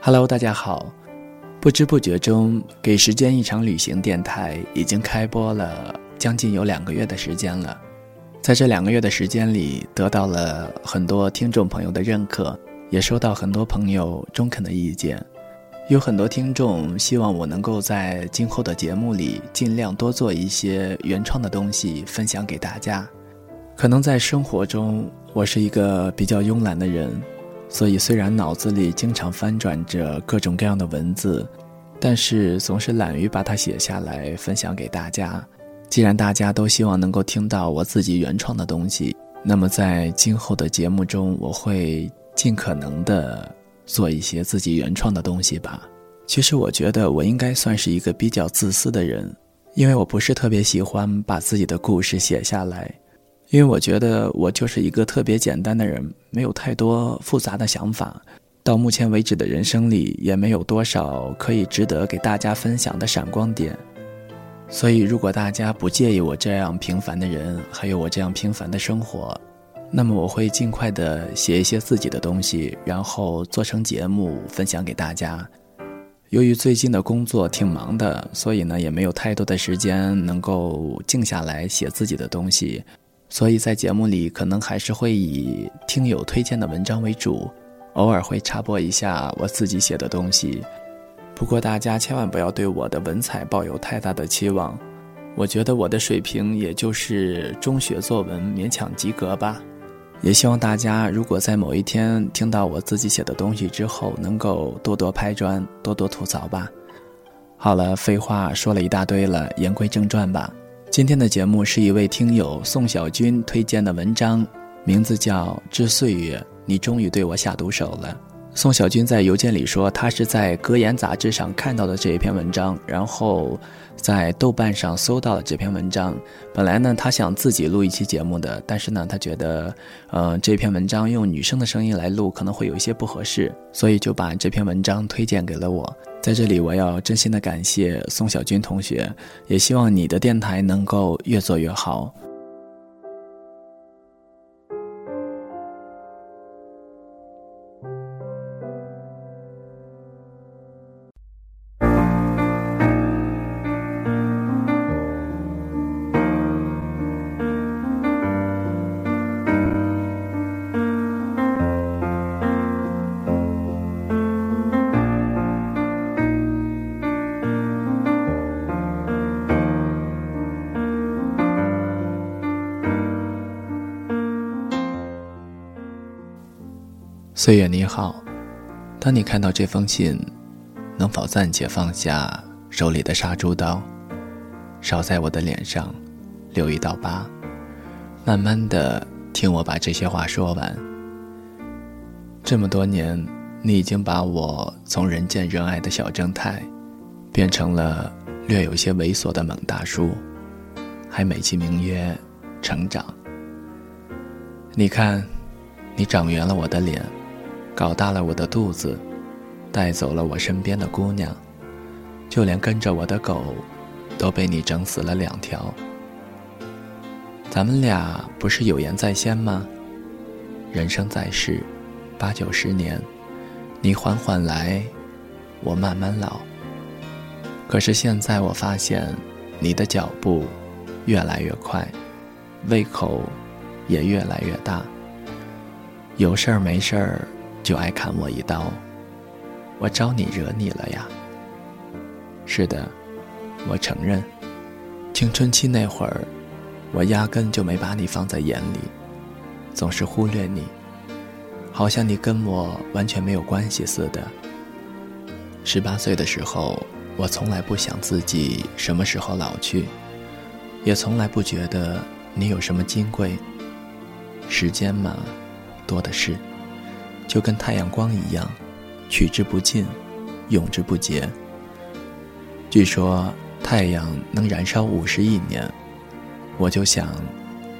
Hello，大家好。不知不觉中，给时间一场旅行电台已经开播了将近有两个月的时间了。在这两个月的时间里，得到了很多听众朋友的认可，也收到很多朋友中肯的意见。有很多听众希望我能够在今后的节目里尽量多做一些原创的东西分享给大家。可能在生活中，我是一个比较慵懒的人，所以虽然脑子里经常翻转着各种各样的文字，但是总是懒于把它写下来分享给大家。既然大家都希望能够听到我自己原创的东西，那么在今后的节目中，我会尽可能的做一些自己原创的东西吧。其实我觉得我应该算是一个比较自私的人，因为我不是特别喜欢把自己的故事写下来。因为我觉得我就是一个特别简单的人，没有太多复杂的想法。到目前为止的人生里，也没有多少可以值得给大家分享的闪光点。所以，如果大家不介意我这样平凡的人，还有我这样平凡的生活，那么我会尽快的写一些自己的东西，然后做成节目分享给大家。由于最近的工作挺忙的，所以呢，也没有太多的时间能够静下来写自己的东西。所以在节目里，可能还是会以听友推荐的文章为主，偶尔会插播一下我自己写的东西。不过大家千万不要对我的文采抱有太大的期望，我觉得我的水平也就是中学作文勉强及格吧。也希望大家如果在某一天听到我自己写的东西之后，能够多多拍砖，多多吐槽吧。好了，废话说了一大堆了，言归正传吧。今天的节目是一位听友宋小军推荐的文章，名字叫《致岁月》，你终于对我下毒手了。宋小军在邮件里说，他是在《格言》杂志上看到的这一篇文章，然后在豆瓣上搜到了这篇文章。本来呢，他想自己录一期节目的，但是呢，他觉得，呃，这篇文章用女生的声音来录可能会有一些不合适，所以就把这篇文章推荐给了我。在这里，我要真心的感谢宋小军同学，也希望你的电台能够越做越好。岁月你好，当你看到这封信，能否暂且放下手里的杀猪刀，少在我的脸上留一道疤，慢慢的听我把这些话说完。这么多年，你已经把我从人见人爱的小正太，变成了略有些猥琐的猛大叔，还美其名曰成长。你看，你长圆了我的脸。搞大了我的肚子，带走了我身边的姑娘，就连跟着我的狗，都被你整死了两条。咱们俩不是有言在先吗？人生在世，八九十年，你缓缓来，我慢慢老。可是现在我发现，你的脚步越来越快，胃口也越来越大。有事儿没事儿。就爱砍我一刀，我招你惹你了呀？是的，我承认，青春期那会儿，我压根就没把你放在眼里，总是忽略你，好像你跟我完全没有关系似的。十八岁的时候，我从来不想自己什么时候老去，也从来不觉得你有什么金贵。时间嘛，多的是。就跟太阳光一样，取之不尽，用之不竭。据说太阳能燃烧五十亿年，我就想，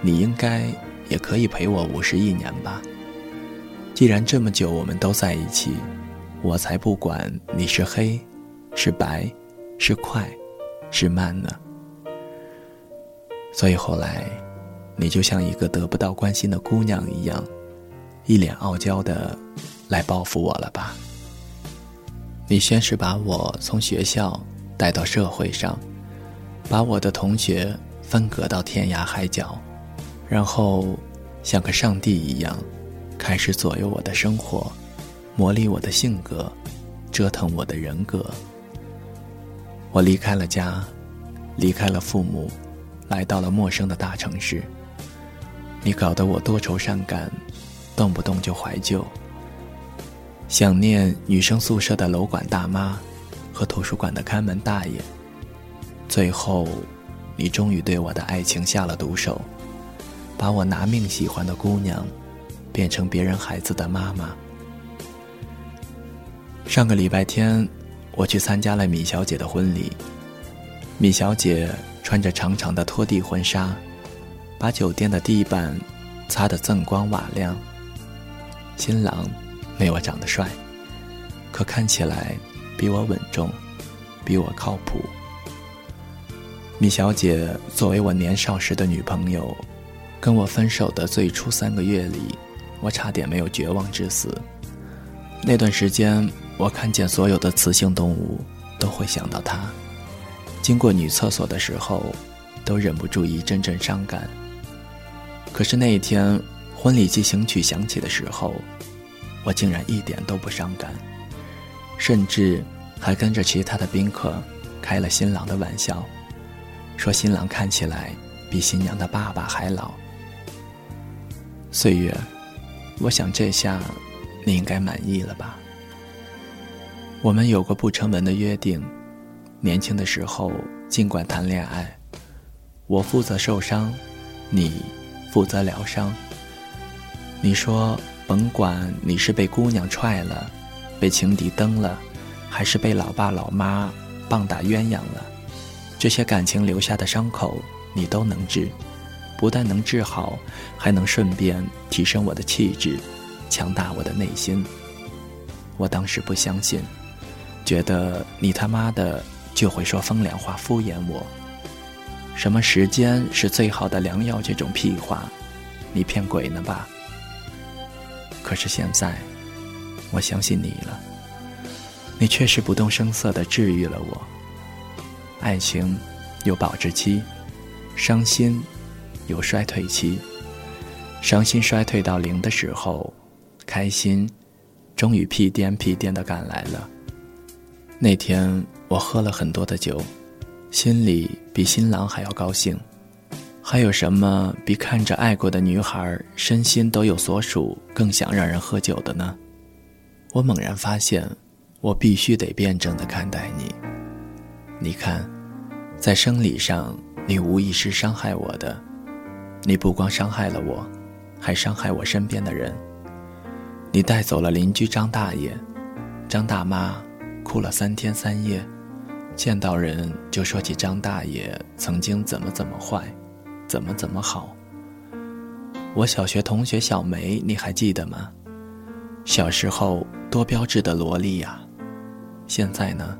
你应该也可以陪我五十亿年吧。既然这么久我们都在一起，我才不管你是黑，是白，是快，是慢呢。所以后来，你就像一个得不到关心的姑娘一样。一脸傲娇的来报复我了吧？你先是把我从学校带到社会上，把我的同学分隔到天涯海角，然后像个上帝一样，开始左右我的生活，磨砺我的性格，折腾我的人格。我离开了家，离开了父母，来到了陌生的大城市。你搞得我多愁善感，动不动就怀旧。想念女生宿舍的楼管大妈，和图书馆的看门大爷。最后，你终于对我的爱情下了毒手，把我拿命喜欢的姑娘，变成别人孩子的妈妈。上个礼拜天，我去参加了米小姐的婚礼。米小姐穿着长长的拖地婚纱，把酒店的地板擦得锃光瓦亮。新郎。没我长得帅，可看起来比我稳重，比我靠谱。米小姐作为我年少时的女朋友，跟我分手的最初三个月里，我差点没有绝望致死。那段时间，我看见所有的雌性动物都会想到她，经过女厕所的时候，都忍不住一阵阵伤感。可是那一天，婚礼进行曲响起的时候。我竟然一点都不伤感，甚至还跟着其他的宾客开了新郎的玩笑，说新郎看起来比新娘的爸爸还老。岁月，我想这下你应该满意了吧？我们有过不成文的约定，年轻的时候尽管谈恋爱，我负责受伤，你负责疗伤。你说。甭管你是被姑娘踹了，被情敌蹬了，还是被老爸老妈棒打鸳鸯了，这些感情留下的伤口你都能治，不但能治好，还能顺便提升我的气质，强大我的内心。我当时不相信，觉得你他妈的就会说风凉话敷衍我，什么时间是最好的良药这种屁话，你骗鬼呢吧？可是现在，我相信你了。你确实不动声色地治愈了我。爱情有保质期，伤心有衰退期。伤心衰退到零的时候，开心终于屁颠屁颠地赶来了。那天我喝了很多的酒，心里比新郎还要高兴。还有什么比看着爱过的女孩身心都有所属更想让人喝酒的呢？我猛然发现，我必须得辩证的看待你。你看，在生理上，你无疑是伤害我的。你不光伤害了我，还伤害我身边的人。你带走了邻居张大爷，张大妈哭了三天三夜，见到人就说起张大爷曾经怎么怎么坏。怎么怎么好？我小学同学小梅，你还记得吗？小时候多标致的萝莉呀，现在呢，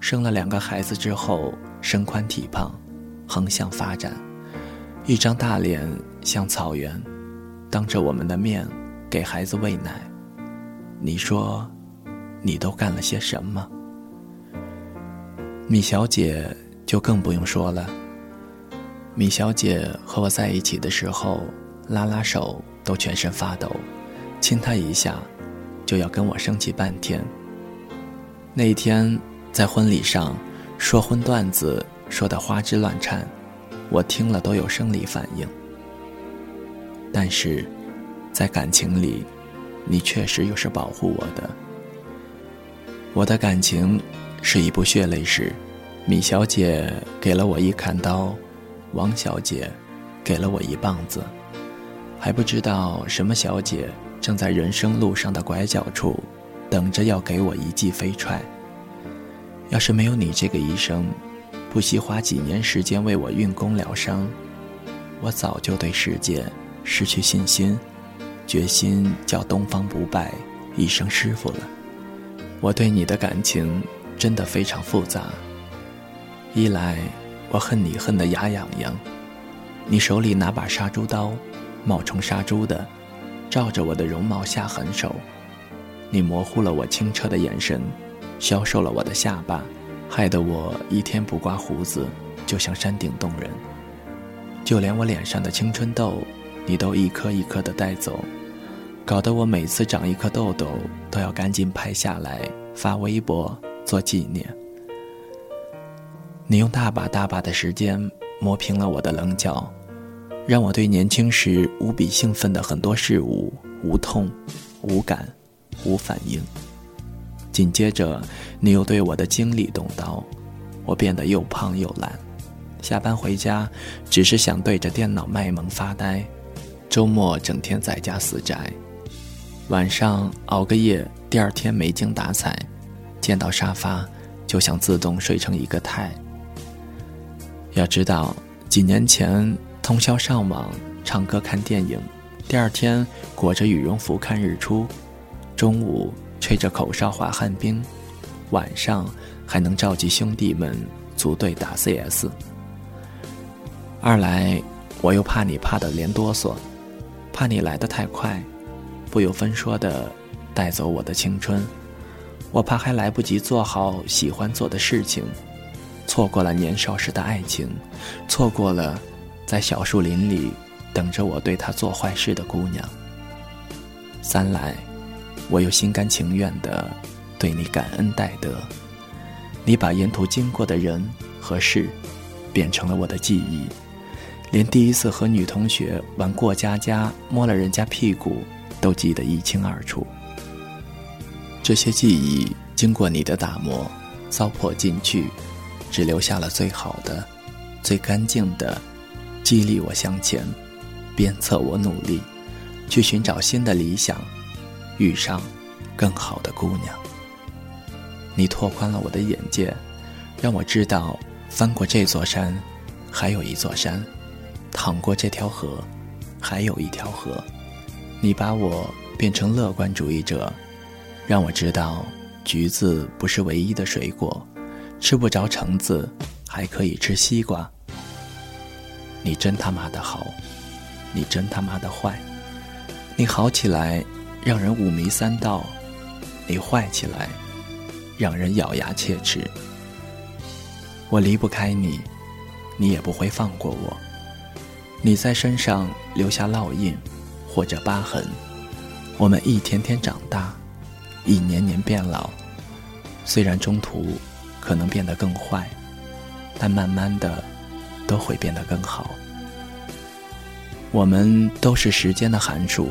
生了两个孩子之后，身宽体胖，横向发展，一张大脸像草原，当着我们的面给孩子喂奶。你说，你都干了些什么？米小姐就更不用说了。米小姐和我在一起的时候，拉拉手都全身发抖，亲她一下，就要跟我生气半天。那一天在婚礼上，说荤段子说的花枝乱颤，我听了都有生理反应。但是，在感情里，你确实又是保护我的。我的感情是一部血泪史，米小姐给了我一砍刀。王小姐给了我一棒子，还不知道什么小姐正在人生路上的拐角处，等着要给我一记飞踹。要是没有你这个医生，不惜花几年时间为我运功疗伤，我早就对世界失去信心，决心叫东方不败一声师傅了。我对你的感情真的非常复杂，一来。我恨你恨得牙痒痒，你手里拿把杀猪刀，冒充杀猪的，照着我的容貌下狠手。你模糊了我清澈的眼神，消瘦了我的下巴，害得我一天不刮胡子就像山顶洞人。就连我脸上的青春痘，你都一颗一颗的带走，搞得我每次长一颗痘痘都要赶紧拍下来发微博做纪念。你用大把大把的时间磨平了我的棱角，让我对年轻时无比兴奋的很多事物无痛、无感、无反应。紧接着，你又对我的精力动刀，我变得又胖又懒，下班回家只是想对着电脑卖萌发呆，周末整天在家死宅，晚上熬个夜，第二天没精打采，见到沙发就想自动睡成一个太。要知道，几年前通宵上网、唱歌、看电影，第二天裹着羽绒服看日出，中午吹着口哨滑旱冰，晚上还能召集兄弟们组队打 CS。二来，我又怕你怕得连哆嗦，怕你来得太快，不由分说的带走我的青春，我怕还来不及做好喜欢做的事情。错过了年少时的爱情，错过了在小树林里等着我对他做坏事的姑娘。三来，我又心甘情愿地对你感恩戴德，你把沿途经过的人和事变成了我的记忆，连第一次和女同学玩过家家摸了人家屁股都记得一清二楚。这些记忆经过你的打磨，糟粕进去。只留下了最好的、最干净的，激励我向前，鞭策我努力，去寻找新的理想，遇上更好的姑娘。你拓宽了我的眼界，让我知道翻过这座山，还有一座山；淌过这条河，还有一条河。你把我变成乐观主义者，让我知道橘子不是唯一的水果。吃不着橙子，还可以吃西瓜。你真他妈的好，你真他妈的坏。你好起来让人五迷三道，你坏起来让人咬牙切齿。我离不开你，你也不会放过我。你在身上留下烙印或者疤痕，我们一天天长大，一年年变老。虽然中途。可能变得更坏，但慢慢的都会变得更好。我们都是时间的函数，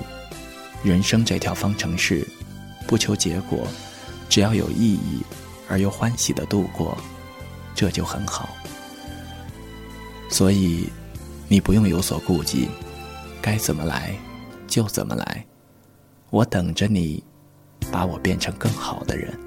人生这条方程式，不求结果，只要有意义而又欢喜的度过，这就很好。所以，你不用有所顾忌，该怎么来就怎么来，我等着你，把我变成更好的人。